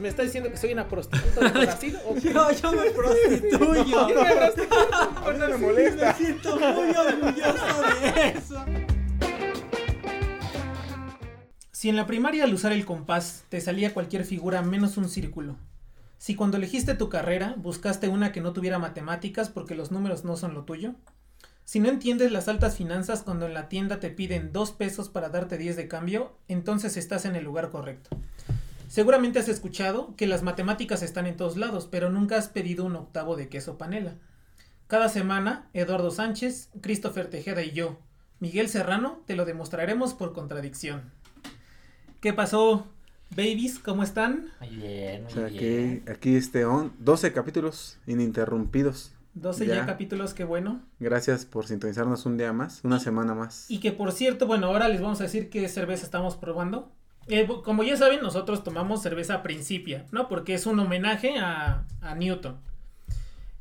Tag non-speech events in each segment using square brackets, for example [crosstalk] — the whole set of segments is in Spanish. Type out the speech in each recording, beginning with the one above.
¿Me está diciendo que soy una prostituta de [laughs] Brasil? ¿O qué? Yo, yo me prostituyo. [laughs] Yo me [laughs] no me molesta. Me siento muy orgulloso de eso. Si en la primaria al usar el compás te salía cualquier figura menos un círculo, si cuando elegiste tu carrera buscaste una que no tuviera matemáticas porque los números no son lo tuyo, si no entiendes las altas finanzas cuando en la tienda te piden dos pesos para darte 10 de cambio, entonces estás en el lugar correcto. Seguramente has escuchado que las matemáticas están en todos lados, pero nunca has pedido un octavo de queso panela. Cada semana, Eduardo Sánchez, Christopher Tejeda y yo, Miguel Serrano, te lo demostraremos por contradicción. ¿Qué pasó, babies? ¿Cómo están? Muy bien, muy O sea, bien. que aquí este on, 12 capítulos ininterrumpidos. 12 ya, Ya. capítulos, qué bueno. Gracias por sintonizarnos un día más, una semana más. Y que por cierto, bueno, ahora les vamos a decir qué cerveza estamos probando. Eh, como ya saben, nosotros tomamos cerveza Principia, ¿no? Porque es un homenaje a, a Newton.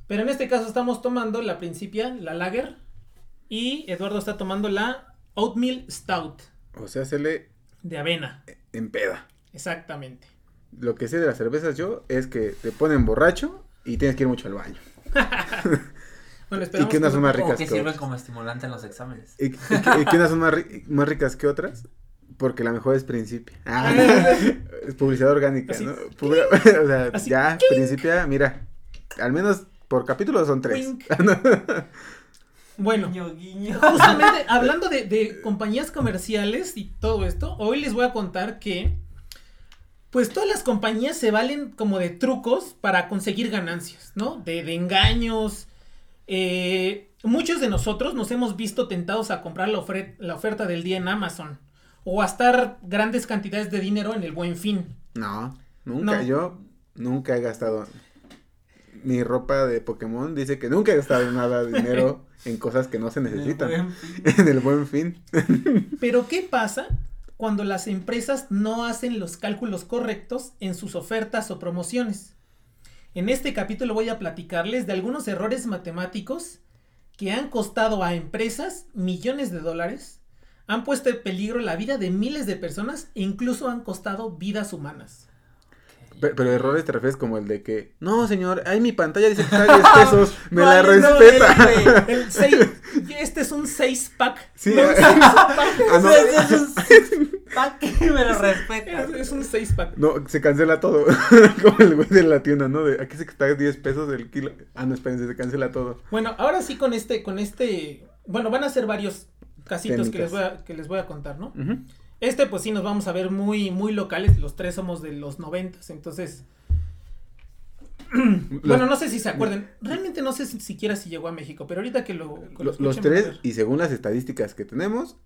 Pero en este caso estamos tomando la Principia, la Lager. Y Eduardo está tomando la Oatmeal Stout O sea, se le de avena. en peda. Exactamente. Lo que sé de las cervezas yo es que te ponen borracho y tienes que ir mucho al baño. [laughs] Bueno, Y esperamos que unas son más O ricas que que sirven como estimulante en los exámenes. Y, y que, y que unas son más, ri- más ricas que otras. Porque la mejor es Principia. [laughs] Ah, es publicidad orgánica, Así. ¿no? Publi- [laughs] o sea, Así. ya, Principia, mira. Al menos por capítulo son tres. [laughs] Bueno, Guiño, guiño. justamente hablando de, de compañías comerciales y todo esto, hoy les voy a contar que pues todas las compañías se valen como de trucos para conseguir ganancias, ¿no? De, de engaños. Eh, muchos de nosotros nos hemos visto tentados a comprar la, ofre- la oferta del día en Amazon o gastar grandes cantidades de dinero en el buen fin. No, nunca. No. Yo nunca he gastado. Mi ropa de Pokémon dice que nunca he gastado nada de dinero [laughs] en cosas que no se necesitan. [laughs] En el buen fin. [laughs] Pero ¿qué pasa cuando las empresas no hacen los cálculos correctos en sus ofertas o promociones? En este capítulo voy a platicarles de algunos errores matemáticos que han costado a empresas millones de dólares, han puesto en peligro la vida de miles de personas e incluso han costado vidas humanas. Pe- Pero, errores te refieres como el de que, no señor, ahí mi pantalla dice que está 10 [laughs] pesos, me la Vale, no, respeta. el- [laughs] el- el seis- este es un 6 pack. Sí, no un ah, [laughs] seis pack. Ah, no. Es un six-pack que me lo respeta. Es, es un 6 pack. No, se cancela todo. como el güey de la tienda, ¿no? De aquí se está 10 pesos el kilo. Ah, no, espérense, se cancela todo. Bueno, ahora sí con este, con este, bueno, van a ser varios casitos que les, voy a, que les voy a contar, ¿no? Este, pues sí, nos vamos a ver muy, muy locales, los tres somos de los noventas, entonces, [clears throat] bueno, no sé si se acuerdan, realmente no sé si siquiera si llegó a México, pero ahorita que lo, que lo Lo- los tres, y según las estadísticas que tenemos,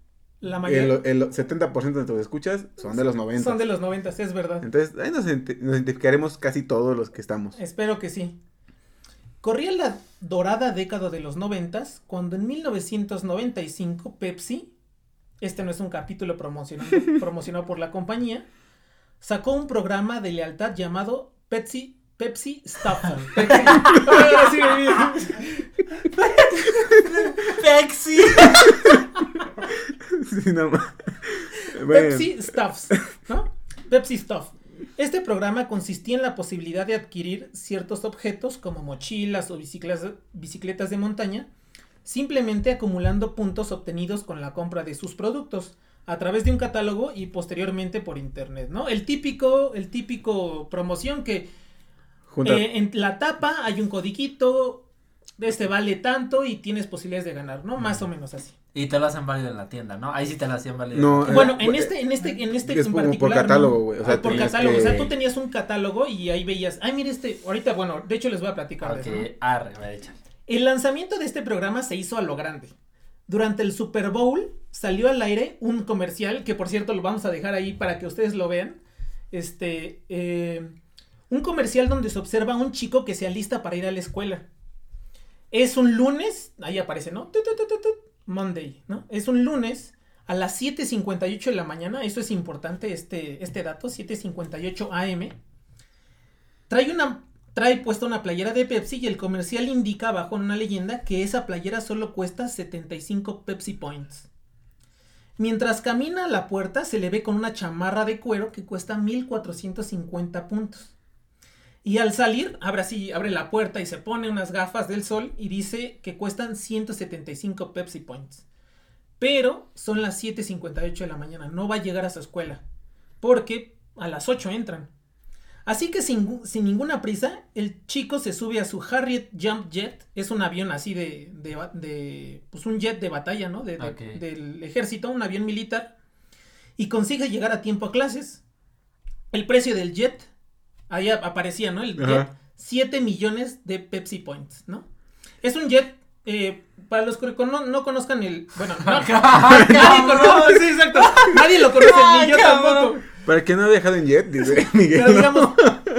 la mayoría el, el 70% de nuestros escuchas son de los 90. son de los noventas, es verdad. Entonces, ahí nos identificaremos casi todos los que estamos. Espero que sí. Corría la dorada década de los noventas cuando en 1995 Pepsi, este no es un capítulo promocionado, [laughs] promocionado por la compañía, sacó un programa de lealtad llamado Pepsi, Pepsi me vi. Pexi. Sí, no ma- Bueno, Pepsi Stuffs, ¿no? Pepsi Stuff. Este programa consistía en la posibilidad de adquirir ciertos objetos como mochilas o bicicletas, de montaña, simplemente acumulando puntos obtenidos con la compra de sus productos a través de un catálogo y posteriormente por internet, ¿no? El típico, el típico promoción que eh, en la tapa hay un codiquito, este vale tanto y tienes posibilidades de ganar, ¿no? Más o menos así. Y te lo hacen válido en la tienda, ¿no? Ahí sí te lo hacían válido. No, en la Bueno, en este, en este, en este es en como por particular. catálogo, ¿no? güey, o sea, Ah, por catálogo. O sea, tú tenías un catálogo y ahí veías. Ay, mire este. Ahorita, bueno, de hecho les voy a platicar de eso. ¿no? Ok, arre, me echan. El lanzamiento de este programa se hizo a lo grande. Durante el Super Bowl salió al aire un comercial que, por cierto, lo vamos a dejar ahí para que ustedes lo vean. Este. eh, Un comercial donde se observa a un chico que se alista para ir a la escuela. Es un lunes, ahí aparece, ¿no? Tu, tu, tu, tu, tu, Monday, ¿no? Es un lunes a las 7.58 de la mañana, eso es importante, este, este dato, 7.58 AM. Trae una, trae puesta una playera de Pepsi y el comercial indica abajo en una leyenda que esa playera solo cuesta 75 Pepsi Points. Mientras camina a la puerta se le ve con una chamarra de cuero que cuesta 1450 puntos. Y al salir, abre así, abre la puerta y se pone unas gafas del sol y dice que cuestan 175 Pepsi Points. Pero son las 7.58 de la mañana, no va a llegar a su escuela. Porque a las 8 entran. Así que sin, sin ninguna prisa, el chico se sube a su Harriet Jump Jet. Es un avión así de, de, pues un jet de batalla, ¿no? De. Del ejército, un avión militar. Y consigue llegar a tiempo a clases. El precio del jet, ahí ap- aparecía, ¿no? El jet, Ajá. 7 millones de Pepsi Points, ¿no? Es un jet, eh, para los que cono- no conozcan el... Bueno, no, [laughs] [laughs] nadie conoce, sí, exacto. Nadie lo conoce, ni yo tampoco. Para que no ha viajado en jet, dice Miguel. Pero ¿no? digamos,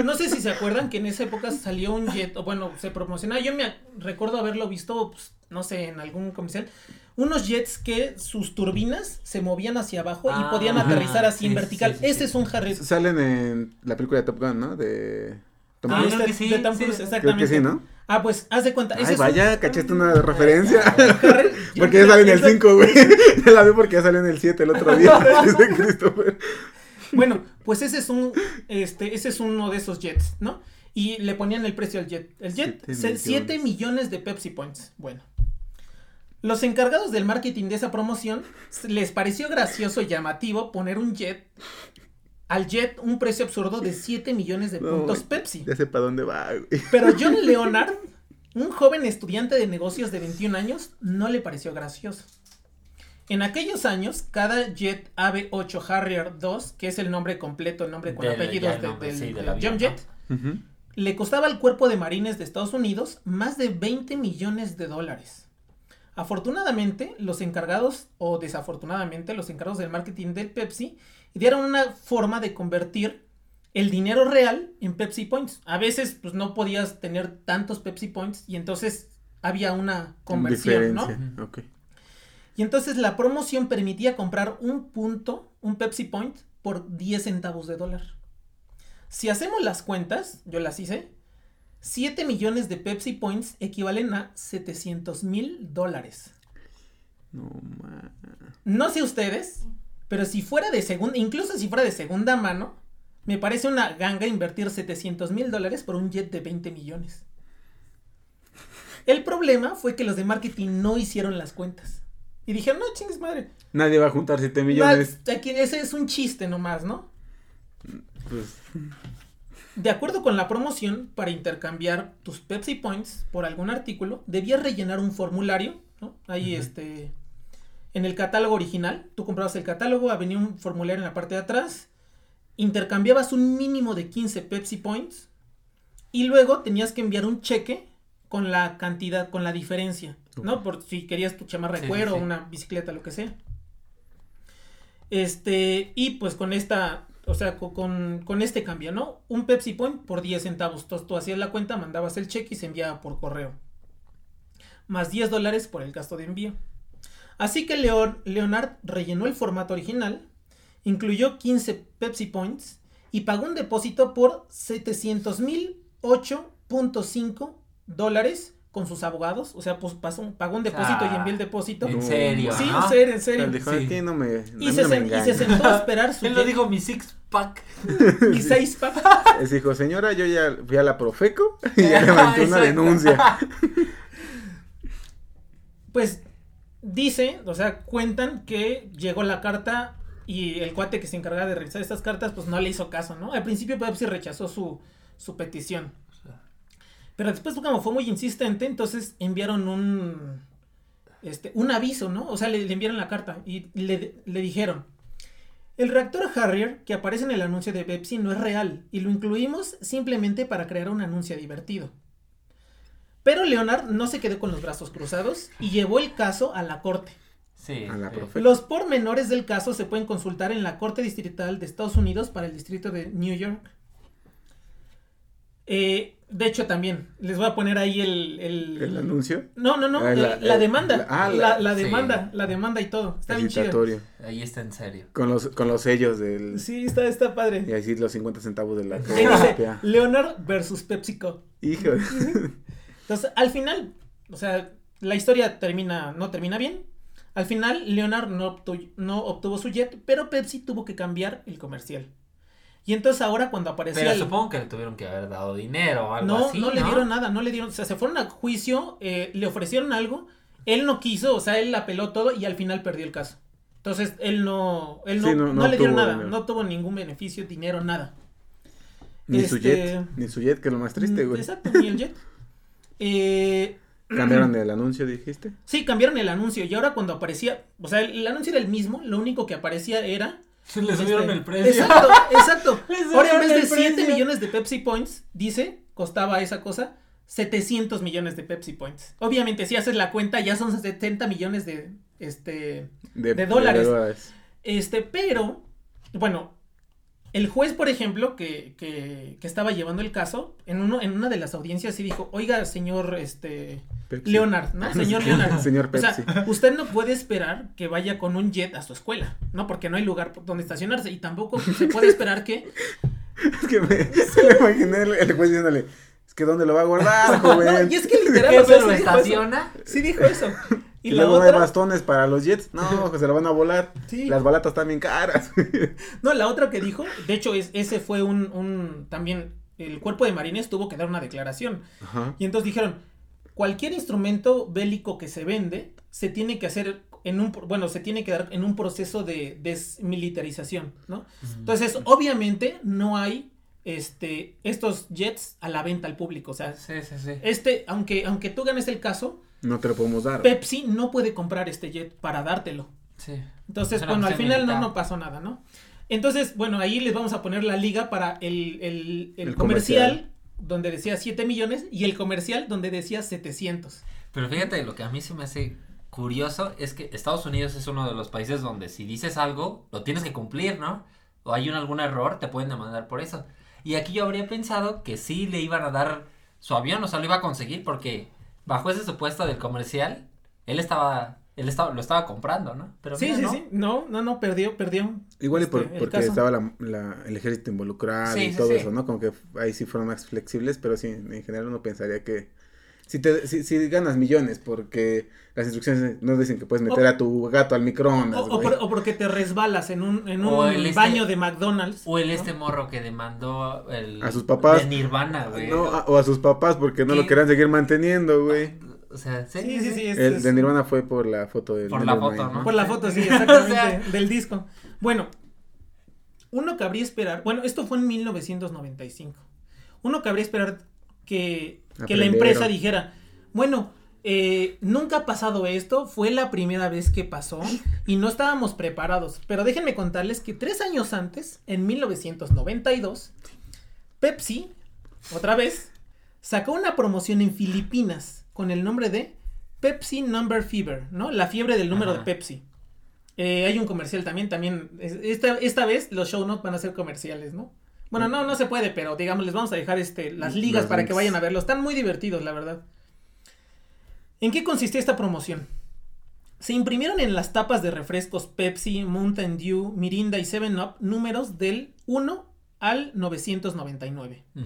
no sé si se acuerdan que en esa época salió un jet, o bueno, se promocionaba. Yo me recuerdo haberlo visto, pues, no sé, en algún comercial. Unos jets que sus turbinas se movían hacia abajo y Ah, podían aterrizar así en vertical. sí, sí, Ese sí. es un Harriet. Salen en la película de Top Gun, ¿no? De Tom Ah, creo Cruise. este- que sí, de Tom. Cruise, Creo Creo exactamente. que sí, ¿no? Ah, pues, haz de cuenta. ese Ay, es un- vaya, cachaste una referencia. [laughs] [laughs] Porque ya sale en el 5, güey. [laughs] Ya la vi porque ya salió en el 7 el otro día. Dice Christopher. Bueno, pues ese es un, este, ese es uno de esos jets, ¿no? Y le ponían el precio al jet. El jet, Siete 7 millones. millones de Pepsi Points. Bueno. Los encargados del marketing de esa promoción les pareció gracioso y llamativo poner un jet, al jet un precio absurdo de 7 millones de puntos. Pepsi. Ya sé para dónde va, güey. Pero John [laughs] Leonard, un joven estudiante de negocios de 21 años, no le pareció gracioso. En aquellos años, cada Jet AB8 Harrier 2, que es el nombre completo, el nombre con Del- apellidos de- del, sí, avión, Jump. Jet, le costaba al cuerpo de marines de Estados Unidos más de 20 millones de dólares. Afortunadamente, los encargados, o desafortunadamente, los encargados del marketing del Pepsi, dieron una forma de convertir el dinero real en Pepsi Points. A veces, pues no podías tener tantos Pepsi Points y entonces había una conversión, ¿no? Y entonces la promoción permitía comprar un punto, un Pepsi Point, por 10 centavos de dólar. Si hacemos las cuentas, yo las hice, 7 millones de Pepsi Points equivalen a 700 mil dólares. No. No sé ustedes, pero si fuera de segunda, incluso si fuera de segunda mano, me parece una ganga invertir 700 mil dólares por un jet de 20 millones. El problema fue que los de marketing no hicieron las cuentas. Y dijeron, no, chingues madre. Nadie va a juntar 7 millones. Aquí- ese es un chiste nomás, ¿no? Pues, De acuerdo con la promoción, para intercambiar tus Pepsi Points por algún artículo, debías rellenar un formulario, ¿no? Ahí, este, en el catálogo original, tú comprabas el catálogo, venía un formulario en la parte de atrás, intercambiabas un mínimo de 15 Pepsi Points y luego tenías que enviar un cheque con la cantidad, con la diferencia, ¿no? Por si querías tu chamarra de Sí, cuero, sí. una bicicleta, lo que sea. Este, y pues con esta, o sea, co- con, con este cambio, ¿no? Un Pepsi Point por 10 centavos. Entonces tú hacías la cuenta, mandabas el cheque y se enviaba por correo. Más 10 dólares por el gasto de envío. Así que Leon, Leonard rellenó el formato original, incluyó 15 Pepsi Points y pagó un depósito por 700 mil 8.5 dólares con sus abogados. O sea, pues pasó, pagó un depósito y envió el depósito. ¿En serio? Sí, en serio, en serio. él dijo, Sí. aquí no me, a Y se, no me sen- y se engañan. sentó a esperar su [laughs] Él lo dijo mi six pack. [laughs] mi seis pack. [laughs] Les dijo, señora, yo ya fui a la Profeco y ya levanté una denuncia. Pues dice, o sea, cuentan que llegó la carta y el cuate que se encargaba de revisar estas cartas, pues no le hizo caso, ¿no? Al principio Pepsi rechazó su, su petición. Pero después, como fue muy insistente, entonces enviaron un, este, un aviso, ¿no? O sea, le, le enviaron la carta y le, le dijeron, el reactor Harrier que aparece en el anuncio de Pepsi no es real y lo incluimos simplemente para crear un anuncio divertido. Pero Leonard no se quedó con los brazos cruzados y llevó el caso a la corte. Sí. A la sí. profe. Los pormenores del caso se pueden consultar en la Corte Distrital de Estados Unidos para el Distrito de New York. Eh, de hecho, también, les voy a poner ahí el... el- ¿El anuncio? No, no, no, Ah, la- demanda. la- ah, la, la- la sí. demanda, la demanda y todo. Está bien chido. Ahí está en serio. Con los, con los sellos del... Sí, está, está Y padre. así los 50 centavos de la Ahí dice, copia. Leonard versus PepsiCo. Hijo. Entonces, al final, o sea, la historia termina, no termina bien. Al final, Leonard no, obtu- no obtuvo su jet, pero Pepsi tuvo que cambiar el comercial. Y entonces ahora cuando aparecía Pero el- supongo que le tuvieron que haber dado dinero o algo no, así. no le dieron nada, no le dieron, o sea, se fueron a juicio, eh, le ofrecieron algo, él no quiso, o sea, él apeló todo y al final perdió el caso. Entonces, él no, él no, Sí, no- no, no le dieron nada, dinero. no tuvo ningún beneficio, dinero, nada. Ni su Este- jet. Ni su jet, que es lo más triste, Mm, güey. Exacto, ni el jet. [laughs] Eh, Cambiaron el anuncio, dijiste. Sí, cambiaron el anuncio y ahora cuando aparecía, o sea, el, el anuncio era el mismo, lo único que aparecía era... Le subieron este, el precio. Exacto, exacto. [laughs] Ahora en vez de el 7 precio. millones de Pepsi Points, dice, costaba esa cosa, 700 millones de Pepsi Points. Obviamente, si haces la cuenta, ya son 70 millones de, este, De dólares. este, pero, bueno, el juez, por ejemplo, que, que, que estaba llevando el caso, en, uno, en una de las audiencias sí dijo, oiga, señor, este, Pepsi. Leonard, ¿no? [laughs] Señor Leonard. [laughs] Señor O Pepsi. sea, usted no puede esperar que vaya con un jet a su escuela, ¿no? Porque no hay lugar donde estacionarse y tampoco se puede esperar que... [laughs] Es que me, se me imaginé el, el juez diciéndole, es que ¿dónde lo va a guardar, joven? No, y es que literal, ¿Qué o sea, se lo sí estaciona? Sí dijo eso. Y, Y, la luego no hay otra, bastones para los jets. No, [laughs] que se lo van a volar. Sí. Las balatas están bien caras. [laughs] no, la otra que dijo, de hecho, es, ese fue un, un, también, el cuerpo de marines tuvo que dar una declaración. Ajá. Y entonces dijeron, cualquier instrumento bélico que se vende, se tiene que hacer en un, bueno, se tiene que dar en un proceso de desmilitarización, ¿no? Entonces, obviamente, no hay, este, estos jets a la venta al público, o sea, Sí, sí, sí. este, aunque, aunque tú ganes el caso, No te lo podemos dar. Pepsi no puede comprar este jet para dártelo. Sí. Entonces, Es una bueno, al final no, no pasó nada, ¿no? Entonces, bueno, ahí les vamos a poner la liga para el, el, el El comercial, comercial. donde decía 7 millones y el comercial donde decía 700. Pero fíjate, lo que a mí se me hace curioso es que Estados Unidos es uno de los países donde si dices algo, lo tienes que cumplir, ¿no? O hay un, algún error, te pueden demandar por eso. Y aquí yo habría pensado que sí le iban a dar su avión, o sea, lo iba a conseguir porque bajo ese supuesto del comercial, él estaba, él estaba, lo estaba comprando, ¿no? Pero sí, mira, sí, ¿no? sí. No, no, no, perdió, perdió. Igual y este, por- el porque caso. estaba la, la- el ejército involucrado Sí, y sí, todo sí. eso, ¿no? Como que ahí sí fueron más flexibles, pero sí, en general uno pensaría que si te si, si ganas millones porque las instrucciones no dicen que puedes meter O- a tu gato al microondas, O, o güey. por- o porque te resbalas en un, en un el este- baño de McDonald's. O el ¿no? este morro que demandó el... A sus papás. De Nirvana, güey. No, a- o a sus papás porque no ¿Qué? lo querían seguir manteniendo, güey. O sea, sí, Sí, sí, sí. El de Nirvana fue por la foto del Por la foto, ¿no? Por la foto, sí, exactamente, [laughs] O sea- del disco. Bueno, uno cabría esperar, bueno, esto fue en 1995. Uno cabría esperar que, que la empresa dijera, bueno, eh, nunca ha pasado esto, fue la primera vez que pasó y no estábamos preparados. Pero déjenme contarles que tres años antes, en 1992, Pepsi, otra vez, sacó una promoción en Filipinas con el nombre de Pepsi Number Fever, ¿no? La fiebre del número Ajá. de Pepsi. Eh, hay un comercial también, también. es- Esta, esta vez los show notes van a ser comerciales, ¿no? Bueno, no, no se puede, pero digamos, les vamos a dejar este, las ligas para que vayan a verlos. Están muy divertidos, la verdad. ¿En qué consistía esta promoción? Se imprimieron en las tapas de refrescos Pepsi, Mountain Dew, Mirinda y 7-Up números del 1 al 999. Ujú.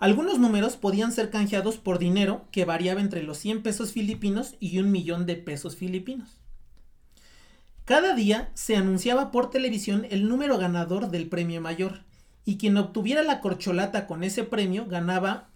Algunos números podían ser canjeados por dinero que variaba entre los 100 pesos filipinos y un millón de pesos filipinos. Cada día se anunciaba por televisión el número ganador del premio mayor y quien obtuviera la corcholata con ese premio ganaba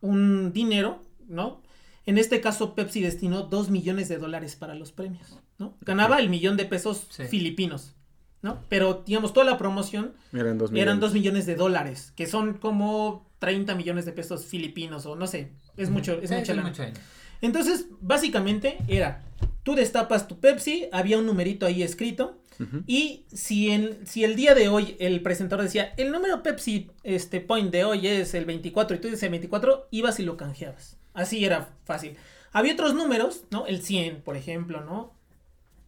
un dinero, ¿no? En este caso Pepsi destinó 2 millones de dólares para los premios, ¿no? Ganaba el millón de pesos Sí. filipinos, ¿no? Pero digamos toda la promoción Eran dos eran millones. 2 millones de dólares, que son como 30 millones de pesos filipinos o no sé, es mucho, es Sí, mucha mucho dinero. Entonces, básicamente era, tú destapas tu Pepsi, había un numerito ahí escrito, Y si, en, si el día de hoy el presentador decía, el número Pepsi este, point de hoy es el 24 y tú dices el 24, ibas y lo canjeabas. Así era fácil. Había otros números, ¿no? El 100, por ejemplo, ¿no?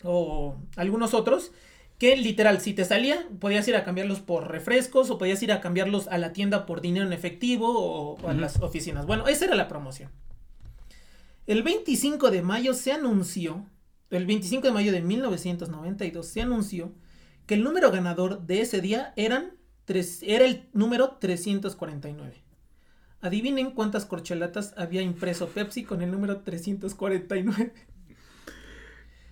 O algunos otros Que literal, si te salía, podías ir a cambiarlos por refrescos o podías ir a cambiarlos a la tienda por dinero en efectivo o, o a las oficinas. Bueno, esa era la promoción. El 25 de mayo se anunció, el 25 de mayo de 1992 se anunció que el número ganador de ese día eran tres, era el número 349. Adivinen cuántas corcholatas había impreso Pepsi con el número 349.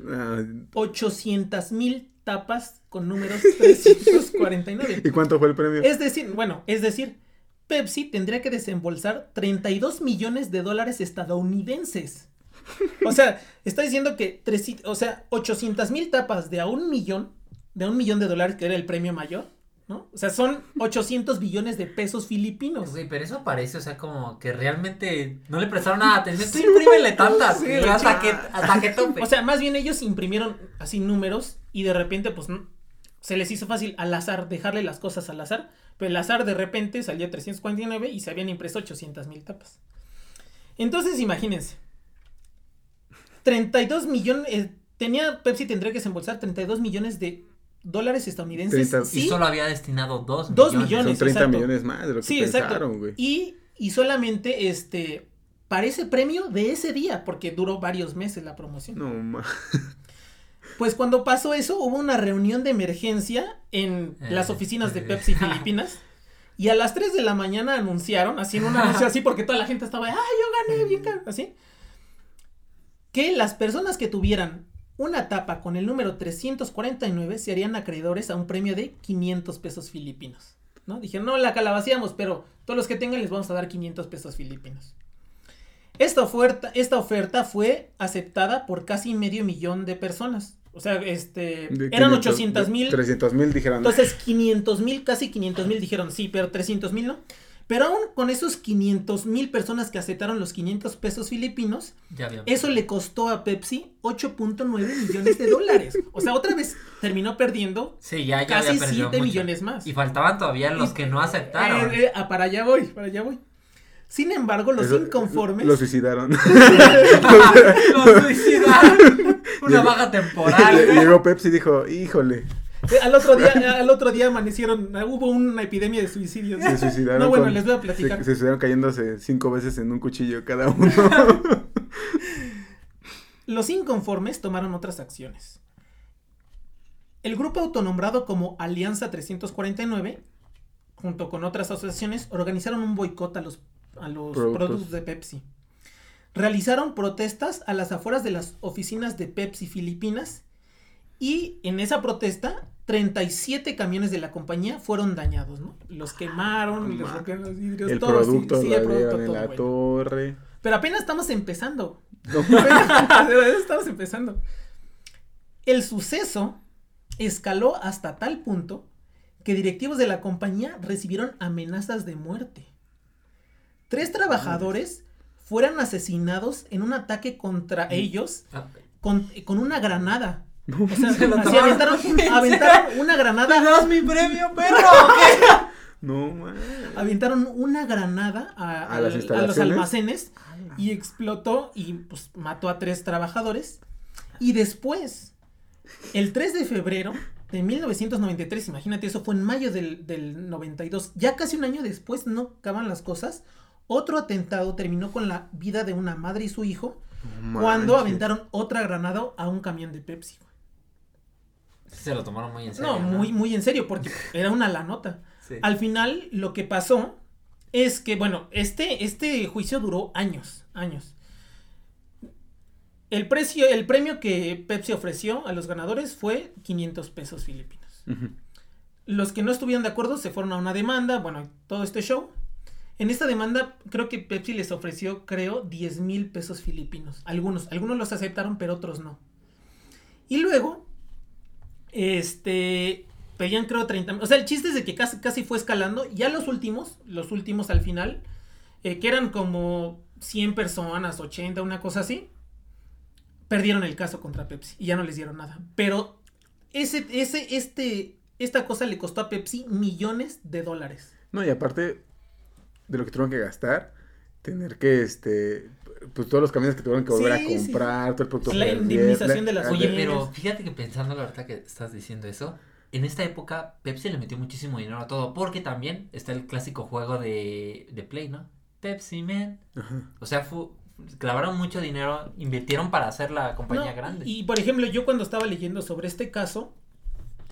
Ah, 800 mil tapas con números 349. [laughs] ¿Y cuánto fue el premio? Es decir, bueno, es decir, Pepsi tendría que desembolsar 32 millones de dólares estadounidenses. [laughs] O sea, está diciendo que, treci- o sea, 800 mil tapas de a un millón, de a un millón de dólares, que era el premio mayor, ¿no? O sea, son 800 billones de pesos filipinos. Güey, pero eso parece, o sea, como que realmente no le prestaron nada atención. Tú [laughs] imprímele tantas, Sí, de hasta que, hasta que tope. O sea, más bien ellos imprimieron así números y de repente, pues, se les hizo fácil al azar, dejarle las cosas al azar. Pero el azar de repente salió 349 y se habían impreso 800 mil tapas. Entonces, imagínense. 32 millones, eh, tenía, Pepsi tendría que desembolsar 32 millones de dólares estadounidenses. 30. sí, y solo había destinado dos, Dos Son millones. 30 exacto. millones más de lo que Sí, exacto. pensaron, güey. Y, y solamente, este, para ese premio de ese día, porque duró varios meses la promoción. No, ma. [laughs] Pues cuando pasó eso, hubo una reunión de emergencia en Eh, las oficinas de eh. Pepsi [laughs] Filipinas. Y a las 3 de la mañana anunciaron, así en un anuncio así, porque toda la gente estaba, ¡ay, yo gané! Bien caro", así. Que las personas que tuvieran una tapa con el número 349 se harían acreedores a un premio de 500 pesos filipinos. ¿No? Dijeron, no, la calabaciamos, pero todos los que tengan les vamos a dar 500 pesos filipinos. Esta oferta, esta oferta fue aceptada por casi medio millón de personas. O sea, este, De eran 500, 800 mil. 300 mil dijeron. Entonces, 500 mil, casi 500 mil dijeron sí, pero 300 mil no. Pero aún con esos 500 mil personas que aceptaron los 500 pesos filipinos, Ya eso le costó a Pepsi 8.9 millones de dólares. O sea, otra vez terminó perdiendo Sí, ya, ya casi había perdido 7 mucho. millones más. Y faltaban todavía los Y- que no aceptaron. Eh, eh, ah, para allá voy, para allá voy. Sin embargo, los Eso- inconformes. Lo suicidaron. [laughs] [laughs] Los suicidaron. Una baja temporal. [laughs] Llegó Pepsi y dijo, híjole, Eh, al otro día, al otro día amanecieron, ah, hubo una epidemia de suicidios. se suicidaron. No, bueno, con- les voy a platicar. Se, se suicidaron cayéndose cinco veces en un cuchillo cada [laughs] uno. Los inconformes tomaron otras acciones. El grupo autonombrado como Alianza 349, junto con otras asociaciones, organizaron un boicot a los, a los Productos. productos de Pepsi. Realizaron protestas a las afueras de las oficinas de Pepsi Filipinas y en esa protesta 37 camiones de la compañía fueron dañados, ¿no? Los quemaron, les rompieron los vidrios, el todo así, producto sí, el producto dieron en todo la bueno. torre. Pero apenas estamos empezando. No, [laughs] estamos empezando. El suceso escaló hasta tal punto que directivos de la compañía recibieron amenazas de muerte. Tres trabajadores fueron asesinados en un ataque contra ellos Ah, con, con una granada. No, O sea, [laughs] Se lo así aventaron, [laughs] aventaron una granada. ¿Me das mi premio, perro? [laughs] no, man. Aventaron una granada a, ¿A al- las a los almacenes y explotó y pues mató a tres trabajadores. Y después, el 3 de febrero de 1993, imagínate, eso fue en mayo del, del 92, ya casi un año después, no acaban las cosas, otro atentado terminó con la vida de una madre y su hijo cuando aventaron otra granada a un camión de Pepsi. Se lo tomaron muy en serio. No, muy, muy en serio, porque [laughs] era una la nota. Sí. Al final, lo que pasó es que, bueno, este, este juicio duró años, años. El precio, el premio que Pepsi ofreció a los ganadores fue 500 pesos filipinos. Los que no estuvieron de acuerdo se fueron a una demanda, bueno, todo este show. En esta demanda, creo que Pepsi les ofreció, creo, 10 mil pesos filipinos. Algunos, algunos los aceptaron, pero otros no. Y luego, este, pedían creo 30 O sea, el chiste es de que casi, casi fue escalando. Ya los últimos, los últimos al final, eh, que eran como 100 personas, 80, una cosa así, perdieron el caso contra Pepsi y ya no les dieron nada. Pero ese, ese, este, esta cosa le costó a Pepsi millones de dólares. No, y aparte de lo que tuvieron que gastar, tener que, este, pues todos los camiones que tuvieron que volver Sí, a sí. comprar, todo el producto. La indemnización de las Oye, pero fíjate que pensando la verdad que estás diciendo eso, en esta época Pepsi le metió muchísimo dinero a todo, porque también está el clásico juego de, de Play, ¿no? Pepsi Man. Ajá. O sea, clavaron mucho dinero, invirtieron para hacer la compañía No, grande. Y por ejemplo, yo cuando estaba leyendo sobre este caso,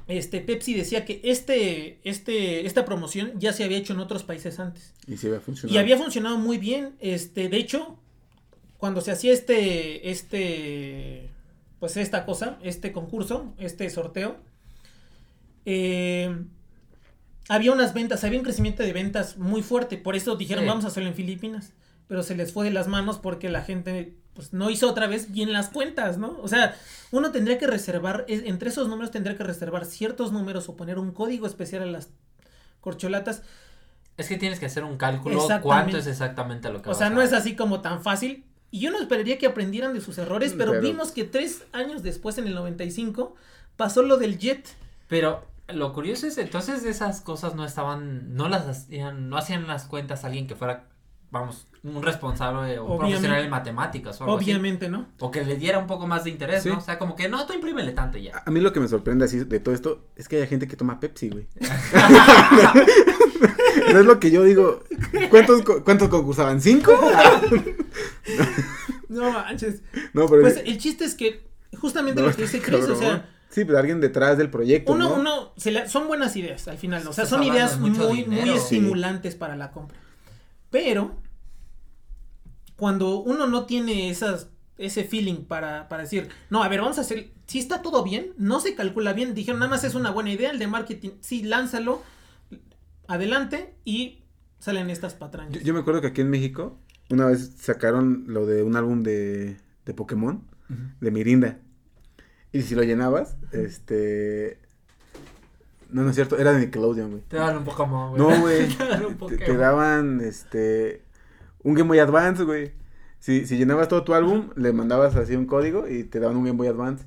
este Pepsi decía que este, este, esta promoción ya se había hecho en otros países antes. Y sí había funcionado. Y había funcionado muy bien. Este, de hecho, cuando se hacía este, este, pues esta cosa, este concurso, este sorteo, eh, había unas ventas, había un crecimiento de ventas muy fuerte. Por eso dijeron, Sí. vamos a hacerlo en Filipinas. Pero se les fue de las manos porque la gente, pues, no hizo otra vez bien las cuentas, ¿no? O sea, uno tendría que reservar, es- entre esos números tendría que reservar ciertos números o poner un código especial a las corcholatas. Es que tienes que hacer un cálculo cuánto es exactamente lo que O vas sea, a- no es así como tan fácil. Y yo no esperaría que aprendieran de sus errores, pero, Pero- vimos que tres años después, en el 95, pasó lo del jet. Pero lo curioso es, entonces esas cosas no estaban, no las hacían, no hacían las cuentas alguien que fuera, vamos, un responsable o un profesional en matemáticas o algo así. Obviamente, ¿no? O que le diera un poco más de interés, Sí. ¿no? O sea, como que no, tú imprímele tanto ya. A mí lo que me sorprende así de todo esto es que hay gente que toma Pepsi, güey. [laughs] [laughs] no es lo que yo digo. ¿Cuántos, cuántos concursaban? ¿Cinco? [laughs] No manches. No, pero. Pues el chiste es que, justamente No, lo que dice [laughs] Chris, o sea, Sí, pero alguien detrás del proyecto, uno, ¿no? uno, se le- son buenas ideas al final, o sea, son ideas muy, muy. Sí. estimulantes para la compra. Pero, cuando uno no tiene esas, ese feeling para, para decir, no, a ver, vamos a hacer, si está todo bien, no se calcula bien, dijeron, nada más es una buena idea, el de marketing, sí, lánzalo, adelante, y salen estas patrañas. Yo, yo me acuerdo que aquí en México, una vez sacaron lo de un álbum de, de Pokémon, de Mirinda. Y si lo llenabas, este. No, no es cierto, era de Nickelodeon, güey. Te dan un más, güey. No, [laughs] güey. Te Pokémon. te daban, este. Un Game Boy Advance, güey. Si, si llenabas todo tu álbum, le mandabas así un código y te daban un Game Boy Advance.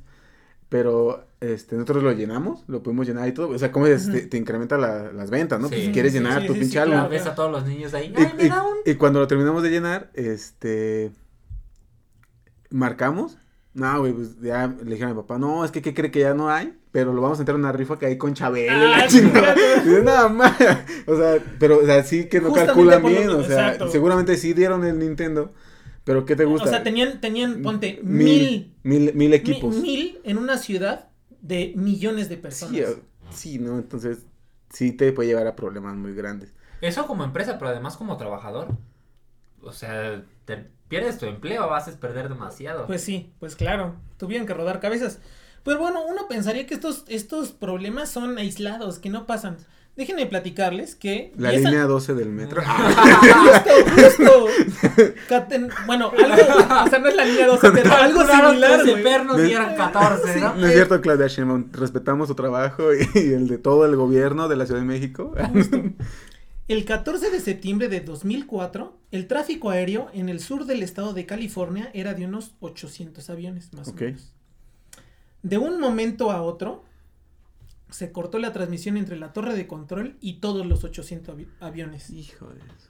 Pero este, nosotros lo llenamos, lo pudimos llenar y todo. O sea, como dices, te, te incrementa la- las ventas, ¿no? Sí. Pues si quieres Sí, llenar sí, tu sí, pinche sí, álbum. claro. Ves a todos los niños ahí. Y, Ay, me y- da un. y cuando lo terminamos de llenar, este. Marcamos. No, güey, pues ya le dijeron a mi papá, no, es que ¿qué cree que ya no hay? Pero lo vamos a entrar en una rifa que hay con la Ah, Nada más. O sea, pero, o sea, sí que no Justamente calculan lo bien. O sea, exacto. seguramente sí dieron el Nintendo. Pero ¿qué te gusta? O sea, tenían, tenían, ponte, mil. mil, Mil, mil equipos. mi- mil en una ciudad de millones de personas. sí, o- sí, ¿no? Entonces, sí te puede llevar a problemas muy grandes. Eso como empresa, pero además como trabajador. O sea, te pierdes tu empleo, vas a perder demasiado. Pues sí, pues claro, tuvieron que rodar cabezas. Pero bueno, uno pensaría que estos, estos problemas son aislados, que no pasan. Déjenme platicarles que... La y esa- línea 12 del metro. [laughs] Justo, justo. Caten- bueno, algo, o sea, no es la línea 12, pero algo similar, güey. perno De- dieran 14, ¿no? No es cierto, Claudia Sheinbaum. Respetamos su trabajo y, y el de todo el gobierno de la Ciudad de México. [laughs] El 14 de septiembre de 2004, el tráfico aéreo en el sur del estado de California era de unos 800 aviones, más Ok. o menos. De un momento a otro, se cortó la transmisión entre la torre de control y todos los 800 avi- aviones. Hijo de eso.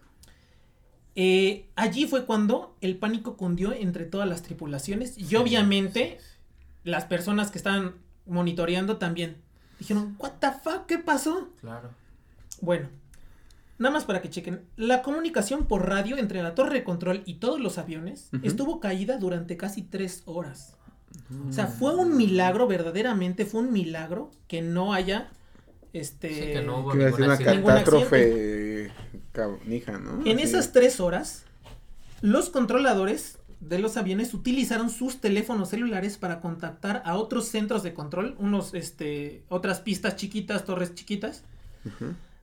Eh, allí fue cuando el pánico cundió entre todas las tripulaciones y obviamente las personas que estaban monitoreando también dijeron, ¿What the fuck? ¿Qué pasó? Claro. Bueno, nada más para que chequen. La comunicación por radio entre la torre de control y todos los aviones estuvo caída durante casi tres horas. O sea, fue un milagro, verdaderamente fue un milagro que no haya este. Sí, que no hubo ningún una catástrofe ¿no? En Así. esas tres horas, los controladores de los aviones utilizaron sus teléfonos celulares para contactar a otros centros de control, unos, este, otras pistas chiquitas, torres chiquitas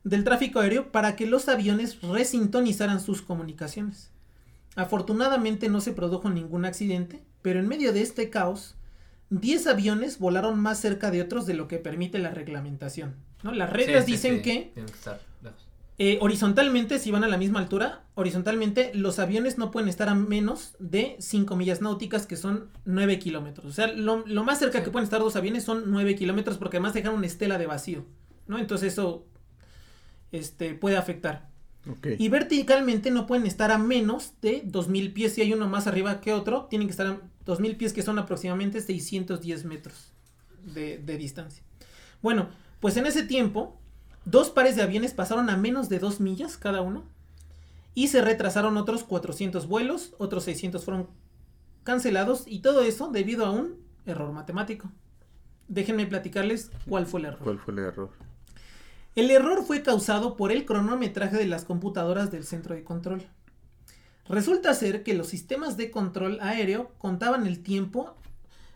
del tráfico aéreo para que los aviones resintonizaran sus comunicaciones. Afortunadamente no se produjo ningún accidente, pero en medio de este caos, 10 aviones volaron más cerca de otros de lo que permite la reglamentación. ¿no? Las reglas Sí, sí, dicen sí, que eh, horizontalmente, si van a la misma altura, horizontalmente los aviones no pueden estar a menos de 5 millas náuticas, que son 9 kilómetros. O sea, lo, lo más cerca que pueden estar dos aviones son 9 kilómetros, porque además dejan una estela de vacío, ¿no? Entonces eso este, puede afectar. Y verticalmente no pueden estar a menos de 2000 pies. Si hay uno más arriba que otro, tienen que estar a 2000 pies, que son aproximadamente 610 metros de, de distancia. Bueno, pues en ese tiempo, dos pares de aviones pasaron a menos de 2 millas cada uno. Y se retrasaron otros 400 vuelos, otros 600 fueron cancelados. Y todo eso debido a un error matemático. Déjenme platicarles cuál fue el error. ¿Cuál fue el error? El error fue causado por el cronometraje de las computadoras del centro de control. Resulta ser que los sistemas de control aéreo contaban el tiempo.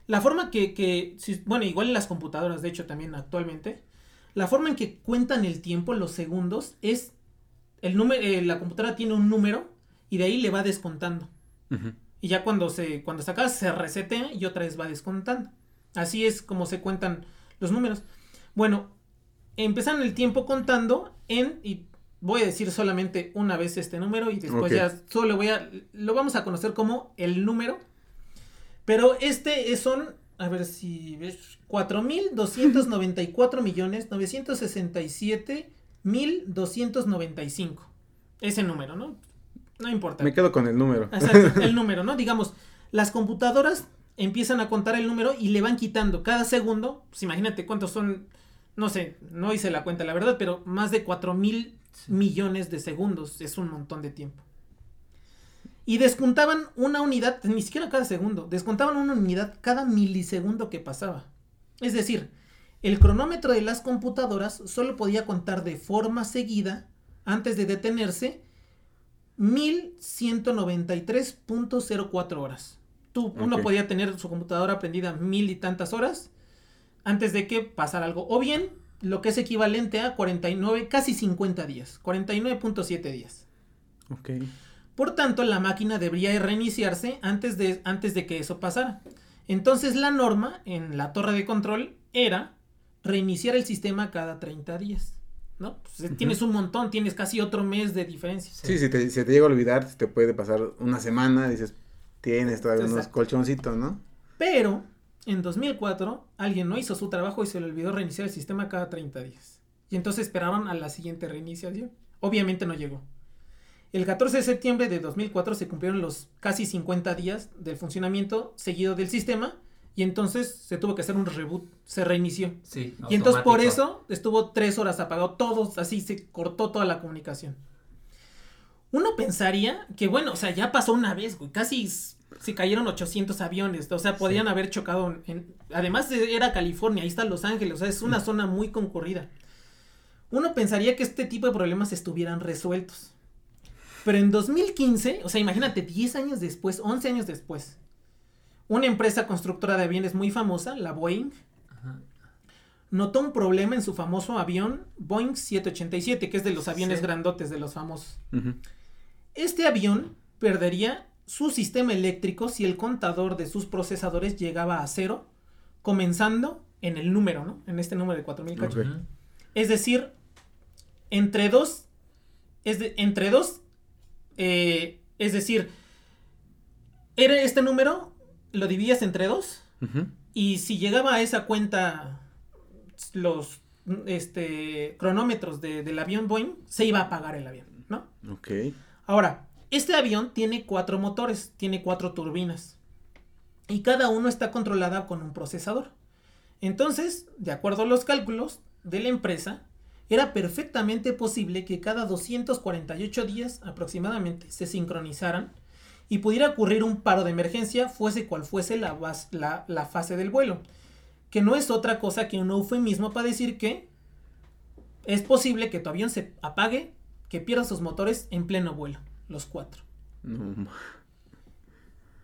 La forma que, bueno, igual en las computadoras, de hecho también actualmente, la forma en que cuentan el tiempo, los segundos, es el número, eh, la computadora tiene un número y de ahí le va descontando. Y ya cuando se, cuando se acaba, se resetea y otra vez va descontando. Así es como se cuentan los números. Bueno, empiezan el tiempo contando en, y voy a decir solamente una vez este número y después ya solo voy a, lo vamos a conocer como el número. Pero este es- son, a ver si ves, 4.294 millones 967 mil 295. Ese número, ¿no? No importa. Me quedo con el número. Exacto, el [laughs] número, ¿no? Digamos, las computadoras empiezan a contar el número y le van quitando cada segundo. Pues imagínate cuántos son, no sé, no hice la cuenta, la verdad, pero más de 4 mil millones de segundos. Es un montón de tiempo. Y descontaban una unidad, ni siquiera cada segundo, descontaban una unidad cada milisegundo que pasaba. Es decir, el cronómetro de las computadoras solo podía contar de forma seguida, antes de detenerse, 1193.04 horas. Tú, uno podía tener su computadora prendida mil y tantas horas antes de que pasara algo. O bien, lo que es equivalente a 49, casi 50 días. 49.7 días. Ok. Por tanto, la máquina debería reiniciarse antes de, antes de que eso pasara. Entonces, la norma en la torre de control era reiniciar el sistema cada 30 días. ¿No? Pues, Ujú. Tienes un montón, tienes casi otro mes de diferencia. Sí, si te, si te llega a olvidar, te puede pasar una semana, dices, tienes todavía unos colchoncitos, ¿no? Pero en 2004 alguien no hizo su trabajo y se le olvidó reiniciar el sistema cada 30 días. Y entonces esperaron a la siguiente reiniciación. Obviamente no llegó. El 14 de septiembre de 2004 se cumplieron los casi 50 días del funcionamiento seguido del sistema y entonces se tuvo que hacer un reboot, se reinició. Sí, Y entonces por eso estuvo tres horas apagado, todos así se cortó toda la comunicación. Uno pensaría que bueno, o sea, ya pasó una vez, güey, casi se cayeron 800 aviones, o sea, podían Sí. haber chocado en, además de- era California, ahí está Los Ángeles, o sea, es una zona muy concurrida. Uno pensaría que este tipo de problemas estuvieran resueltos. Pero en 2015, o sea, imagínate, 10 años después, 11 años después, una empresa constructora de aviones muy famosa, la Boeing, Ajá. notó un problema en su famoso avión Boeing 787, que es de los aviones Sí. grandotes de los famosos. Este avión perdería su sistema eléctrico si el contador de sus procesadores llegaba a cero, comenzando en el número, ¿no? En este número de 4000 cacho. Ok. Ujú. Es decir, entre dos, es de- entre dos, eh, es decir, era este número, lo dividías entre dos, y si llegaba a esa cuenta los este, cronómetros de- del avión Boeing, se iba a apagar el avión, ¿no? Ok. Ahora, este avión tiene cuatro motores, tiene cuatro turbinas. Y cada uno está controlada con un procesador. Entonces, de acuerdo a los cálculos de la empresa, era perfectamente posible que cada 248 días aproximadamente se sincronizaran y pudiera ocurrir un paro de emergencia, fuese cual fuese la, fase del vuelo. Que no es otra cosa que un eufemismo para decir que es posible que tu avión se apague, que pierda sus motores en pleno vuelo, los cuatro. No,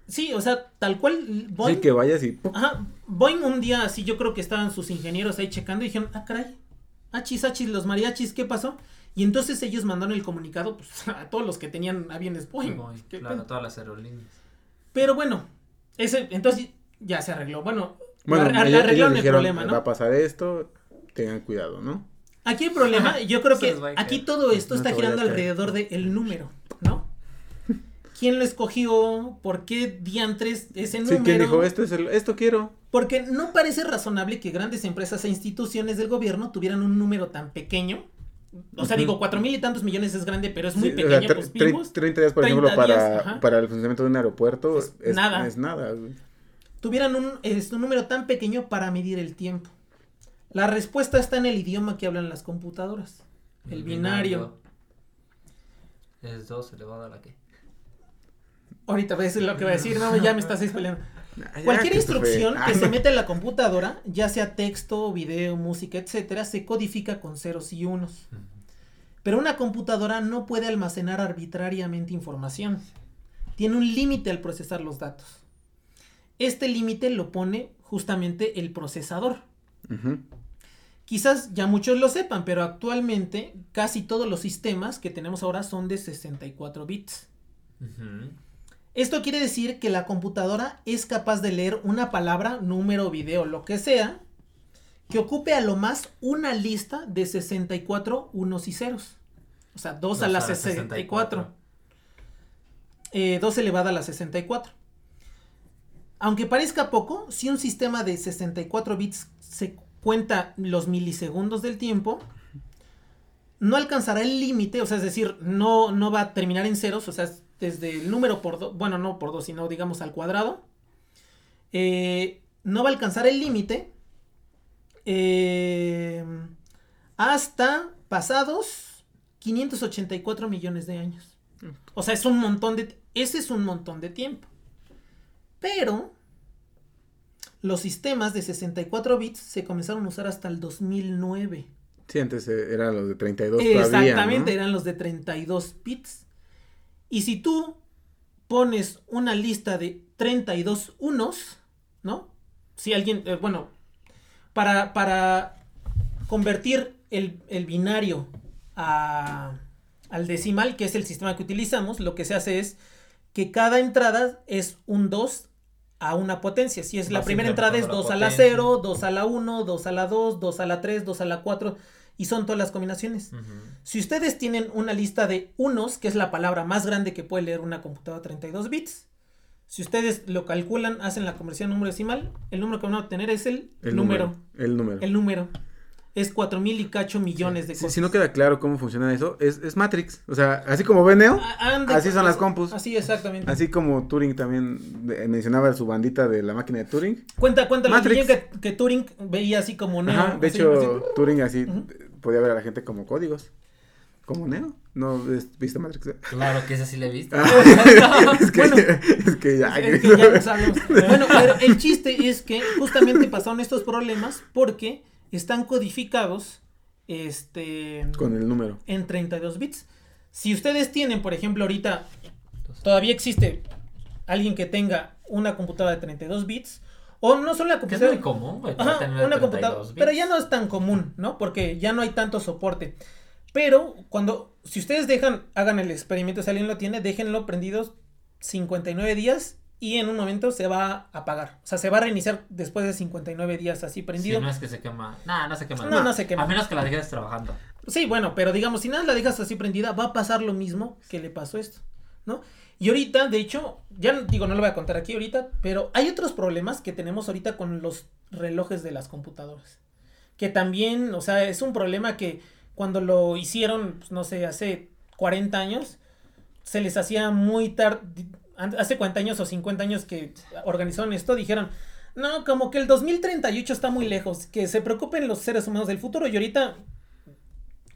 Sí, o sea, tal cual Boeing, Sí, que vayas y... ¡pum! ajá, Boeing un día así yo creo que estaban sus ingenieros ahí checando y dijeron, ah, caray, achis, achis, los mariachis, ¿qué pasó? Y entonces ellos mandaron el comunicado pues, [laughs] a todos los que tenían aviones Boeing. Boeing, ¿Qué claro, pedo? todas las aerolíneas. Pero bueno, ese, entonces ya se arregló. Bueno, Bueno, ellos- arreglaron ellos el problema, Va ¿no? a pasar esto, tengan cuidado, ¿no? Aquí el problema, yo creo que aquí todo esto No está girando alrededor del número, ¿no? ¿Quién lo escogió? ¿Por qué diantres ese número? Sí, ¿quién dijo esto? Es el- esto quiero. Porque no parece razonable que grandes empresas e instituciones del gobierno tuvieran un número tan pequeño O sea, digo, cuatro mil y tantos millones es grande, pero es muy Sí, o sea, pequeño, pues tre- vimos. 30 días, por 30 ejemplo, para, días, para el funcionamiento de un aeropuerto Es es, nada. es nada. tuvieran un, es un número tan pequeño para medir el tiempo. La respuesta está en el idioma que hablan las computadoras. El binario. Es 2 elevado a la que. Ahorita ves lo que va a decir, no, ya me estás peleando. [laughs] Ah, ya, Cualquier instrucción Ah, que se mete en la computadora, ya sea texto, video, música, etcétera, se codifica con ceros y unos. Pero una computadora no puede almacenar arbitrariamente información. Tiene un límite al procesar los datos. Este límite lo pone justamente el procesador. Ujú. Quizás ya muchos lo sepan, pero actualmente casi todos los sistemas que tenemos ahora son de 64 bits. Ujú. Esto quiere decir que la computadora es capaz de leer una palabra, número, video, lo que sea, que ocupe a lo más una lista de 64 unos y ceros. O sea, 2 a la a la 64. Eh, 2 elevada a la 64. Aunque parezca poco, si un sistema de 64 bits se cuenta los milisegundos del tiempo, no alcanzará el límite, o sea, es decir, no, no va a terminar en ceros, o sea, es desde el número por 2, bueno, no por 2, sino digamos al cuadrado, eh, no va a alcanzar el límite eh, hasta pasados 584 millones de años. O sea, es un montón de... Ese es un montón de tiempo. Pero los sistemas de 64 bits se comenzaron a usar hasta el 2009. Sí, antes eh, eran los de 32 todavía, Exactamente, ¿no? eran los de 32 bits. Y si tú pones una lista de 32 unos, ¿no? Si alguien, eh, bueno, para, para convertir el, el binario a- al decimal, que es el sistema que utilizamos, lo que se hace es que cada entrada es un 2 a una potencia. Si es la primera entrada es incrementando 2 la a la potencia. 0, 2 a la 1, 2 a la 2, 2 a la 3, 2 a la 4 y son todas las combinaciones. Ujú. Si ustedes tienen una lista de unos, que es la palabra más grande que puede leer una computadora 32 bits, si ustedes lo calculan, hacen la conversión número decimal, el número que van a obtener es el, El número. número. El número. El número. Es cuatro mil y cacho millones de Si, cosas. si no queda claro cómo funciona eso, es, es Matrix. O sea, así como ve Neo, Ah, ande- así son las compus. Así exactamente. así como Turing también eh, mencionaba su bandita de la máquina de Turing. Cuenta, cuenta la Matrix. que, que Turing veía así como Neo. Ajá, de así, hecho, así. Turing así podía ver a la gente como códigos. Como Neo. ¿No viste Matrix? Claro que esa sí la he visto. Ah, [laughs] [laughs] es, que, Bueno. es que ya. Es que ya no sabemos. [laughs] Bueno, pero el chiste es que justamente pasaron estos problemas porque están codificados este Con el número. en 32 bits. Si ustedes tienen, por ejemplo, ahorita todavía existe alguien que tenga una computadora de 32 bits o no solo la Que es computadora muy común, güey. Ajá, tener una 32 computadora, bits. pero ya no es tan común, ¿no? Porque ya no hay tanto soporte. Pero cuando, si ustedes dejan, hagan el experimento, si alguien lo tiene, déjenlo prendidos 59 días y en un momento se va a apagar. O sea, se va a reiniciar después de 59 días así prendido. no es que se quema. Nah, no se quema. No, no se quema. A menos que la dejes trabajando. Sí, bueno, pero digamos, si nada la dejas así prendida, va a pasar lo mismo que le pasó esto, ¿no? Y ahorita, de hecho, ya no- digo, no lo voy a contar aquí ahorita, pero hay otros problemas que tenemos ahorita con los relojes de las computadoras. Que también, o sea, es un problema que cuando lo hicieron, pues, no sé, hace 40 años, se les hacía muy tarde, hace 40 años o 50 años que organizaron esto, dijeron, no, como que el 2038 está muy lejos, que se preocupen los seres humanos del futuro y ahorita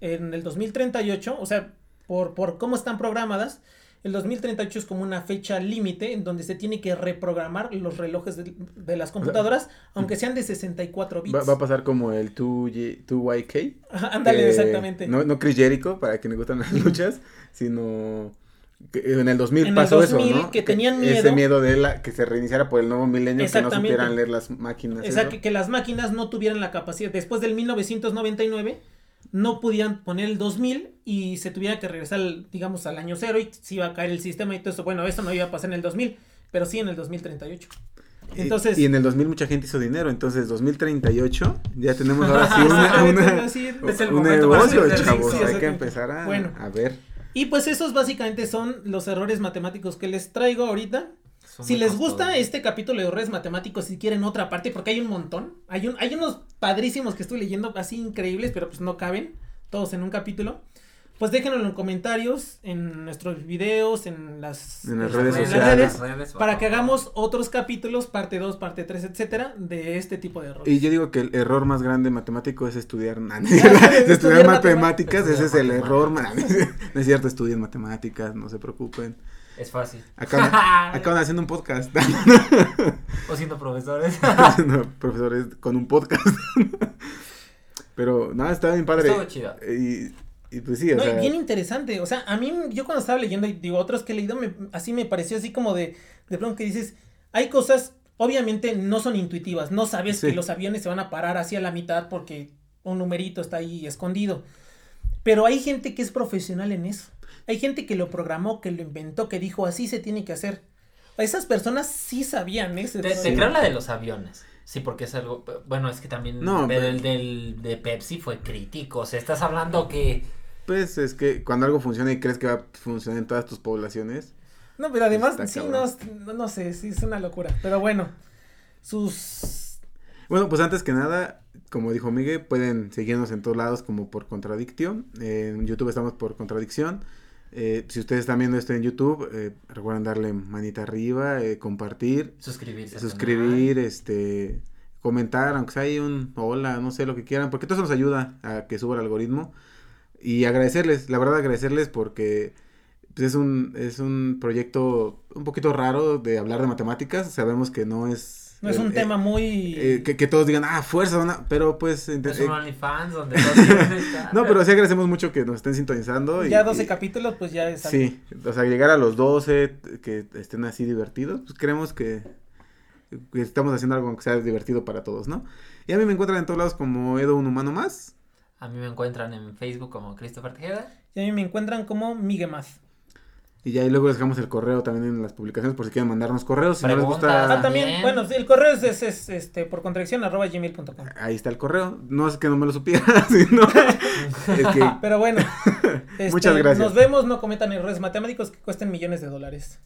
en el 2038, o sea, por, por cómo están programadas, el 2038 es como una fecha límite en donde se tiene que reprogramar los relojes de, de las computadoras, aunque sean de 64 bits. Va, va a pasar como el 2Y, 2YK. Ajá, Ándale, que exactamente. No, no Chris Jericho, para quienes gustan las luchas, sino que en el 2000 En el pasó 2000 eso, ¿no? que tenían Ese miedo. miedo de la, que se reiniciara por el nuevo milenio, que no supieran leer las máquinas. O sea, eso. que, que las máquinas no tuvieran la capacidad. Después del 1999, no podían poner el 2000 y se tuviera que regresar, digamos, al año cero y se iba a caer el sistema y todo eso. Bueno, eso no iba a pasar en el 2000, pero sí en el 2038. Y- Entonces. Y, en el 2000 mucha gente hizo dinero, entonces 2038 ya tenemos ahora sí [laughs] una, el un negocio, chavos. Hay que empezar a, Bueno. a ver. Y pues esos básicamente son los errores matemáticos que les traigo ahorita. Son Si les gusta este capítulo de errores matemáticos, si quieren otra parte, porque hay un montón. Hay, un, hay unos padrísimos que estoy leyendo así increíbles, pero pues no caben todos en un capítulo, pues déjenlo en los comentarios, en nuestros videos, en las, En las en redes sociales. redes, para que hagamos otros capítulos, parte 2, parte 3, etcétera, de este tipo de errores. Y yo digo que el error más grande matemático es estudiar, [laughs] no, [laughs] estudiar estudiar matemáticas. ese es el Estudiar error, man. [laughs] no es cierto, estudien matemáticas, no se preocupen. Es fácil. Acaban, acaban haciendo un podcast, O siendo profesores. No, profesores con un podcast. Pero nada, está bien padre. Estuvo chido. Y, y pues sí, o No, sea, bien interesante, o sea, a mí, yo cuando estaba leyendo, y digo, otros que he leído, me- así me pareció así como de, de pronto que dices, hay cosas, obviamente no son intuitivas, no sabes Sí. que los aviones se van a parar así a la mitad porque un numerito está ahí escondido, pero hay gente que es profesional en eso, hay gente que lo programó, que lo inventó, que dijo, así se tiene que hacer. Esas personas sí sabían eso. Te, te creo la de los aviones. Sí, porque es algo. Bueno, es que también. No, pero pero- el del de Pepsi fue crítico. O sea, estás hablando que. Pues es que cuando algo funciona y crees que va a funcionar en todas tus poblaciones, No, pero además, Está sí, no, no sé, sí es una locura, pero bueno, sus... Bueno, pues antes que nada, como dijo Miguel, pueden seguirnos en todos lados como por Contradictio. Eh, en YouTube estamos por Contradicción. Eh, si ustedes están viendo esto en YouTube, eh, recuerden darle manita arriba, eh, compartir, Suscribirse. suscribir, este, comentar, aunque sea ahí un hola, no sé lo que quieran, porque todo eso nos ayuda a que suba el algoritmo. Y agradecerles, la verdad agradecerles porque pues, es un es un proyecto un poquito raro de hablar de matemáticas. Sabemos que no es No es un eh, tema muy... eh, que, que todos digan, ah, fuerza, van a-", pero pues... Es un eh, OnlyFans donde todos [laughs] no, pero sí agradecemos mucho que nos estén sintonizando. y- ya 12 y- capítulos, pues ya es algo. Sí, o sea, llegar a los 12, t- que estén así divertidos, pues creemos que, que estamos haciendo algo que sea divertido para todos, ¿no? Y a mí me encuentran en todos lados como Edo, un humano más. A mí me encuentran en Facebook como Christopher Tejeda. Y a mí me encuentran como Miguemaz. Y ya ahí luego les dejamos el correo también en las publicaciones por si quieren mandarnos correos. Si no les gusta, Ah, también, bueno, el correo es, es, es, este, por contradicción, arroba gmail.com. ahí está el correo. No es que no me lo supiera, [laughs] sino [laughs] es que Pero bueno, [laughs] este, Muchas gracias. Nos vemos, no cometan errores matemáticos que cuesten millones de dólares.